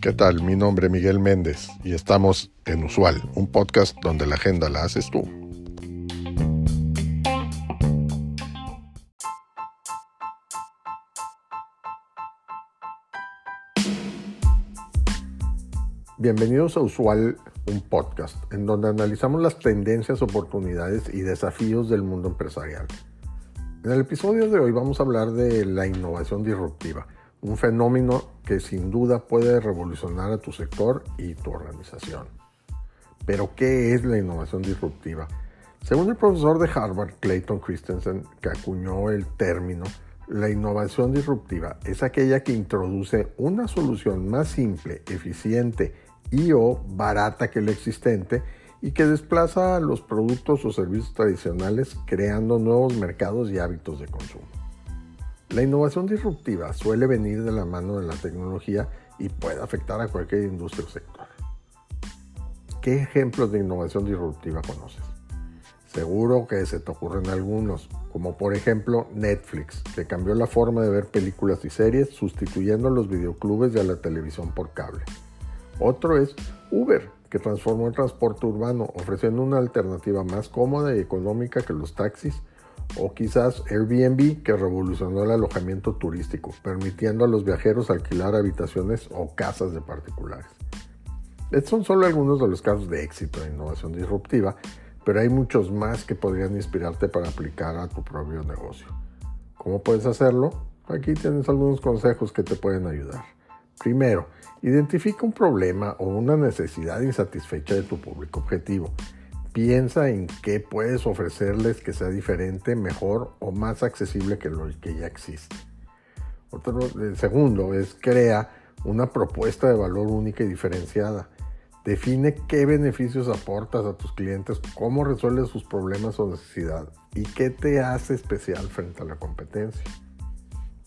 ¿Qué tal? Mi nombre es Miguel Méndez y estamos en Usual, un podcast donde la agenda la haces tú. Bienvenidos a Usual, un podcast en donde analizamos las tendencias, oportunidades y desafíos del mundo empresarial. En el episodio de hoy vamos a hablar de la innovación disruptiva, un fenómeno que sin duda puede revolucionar a tu sector y tu organización. Pero, ¿qué es la innovación disruptiva? Según el profesor de Harvard, Clayton Christensen, que acuñó el término, la innovación disruptiva es aquella que introduce una solución más simple, eficiente y o barata que la existente y que desplaza los productos o servicios tradicionales creando nuevos mercados y hábitos de consumo. La innovación disruptiva suele venir de la mano de la tecnología y puede afectar a cualquier industria o sector. ¿Qué ejemplos de innovación disruptiva conoces? Seguro que se te ocurren algunos, como por ejemplo Netflix, que cambió la forma de ver películas y series sustituyendo a los videoclubes y a la televisión por cable. Otro es Uber, que transformó el transporte urbano, ofreciendo una alternativa más cómoda y económica que los taxis, o quizás Airbnb, que revolucionó el alojamiento turístico, permitiendo a los viajeros alquilar habitaciones o casas de particulares. Estos son solo algunos de los casos de éxito de innovación disruptiva, pero hay muchos más que podrían inspirarte para aplicar a tu propio negocio. ¿Cómo puedes hacerlo? Aquí tienes algunos consejos que te pueden ayudar. Primero, identifica un problema o una necesidad insatisfecha de tu público objetivo. Piensa en qué puedes ofrecerles que sea diferente, mejor o más accesible que lo que ya existe. Otro, segundo es crea una propuesta de valor única y diferenciada. Define qué beneficios aportas a tus clientes, cómo resuelves sus problemas o necesidades y qué te hace especial frente a la competencia.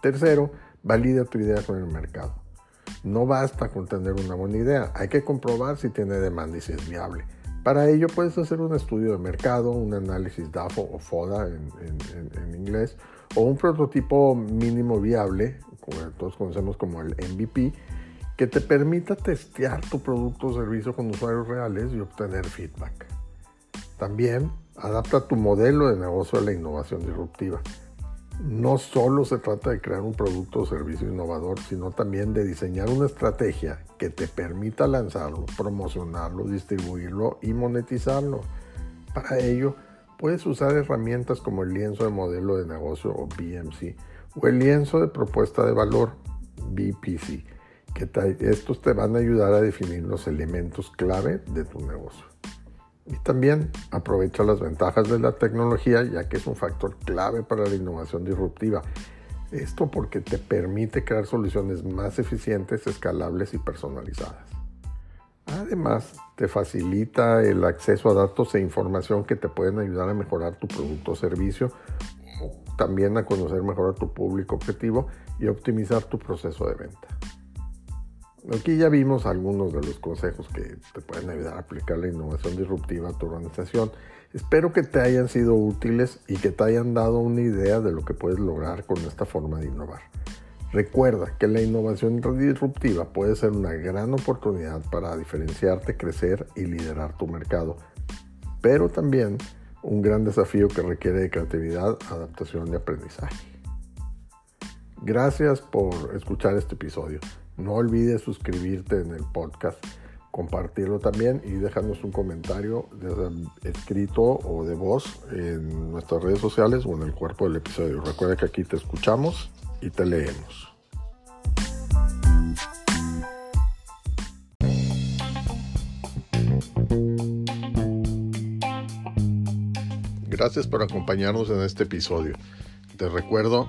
Tercero, valida tu idea con el mercado. No basta con tener una buena idea, hay que comprobar si tiene demanda y si es viable. Para ello puedes hacer un estudio de mercado, un análisis DAFO o FODA en, inglés, o un prototipo mínimo viable, como todos conocemos como el MVP, que te permita testear tu producto o servicio con usuarios reales y obtener feedback. También adapta tu modelo de negocio a la innovación disruptiva. No solo se trata de crear un producto o servicio innovador, sino también de diseñar una estrategia que te permita lanzarlo, promocionarlo, distribuirlo y monetizarlo. Para ello, puedes usar herramientas como el lienzo de modelo de negocio o BMC o el lienzo de propuesta de valor BPC que estos te van a ayudar a definir los elementos clave de tu negocio. Y también aprovecha las ventajas de la tecnología ya que es un factor clave para la innovación disruptiva. Esto porque te permite crear soluciones más eficientes, escalables y personalizadas. Además, te facilita el acceso a datos e información que te pueden ayudar a mejorar tu producto o servicio, también a conocer mejor a tu público objetivo y optimizar tu proceso de venta. Aquí ya vimos algunos de los consejos que te pueden ayudar a aplicar la innovación disruptiva a tu organización. Espero que te hayan sido útiles y que te hayan dado una idea de lo que puedes lograr con esta forma de innovar. Recuerda que la innovación disruptiva puede ser una gran oportunidad para diferenciarte, crecer y liderar tu mercado, pero también un gran desafío que requiere de creatividad, adaptación y aprendizaje. Gracias por escuchar este episodio. No olvides suscribirte en el podcast, compartirlo también y dejarnos un comentario escrito o de voz en nuestras redes sociales o en el cuerpo del episodio. Recuerda que aquí te escuchamos y te leemos. Gracias por acompañarnos en este episodio. Te recuerdo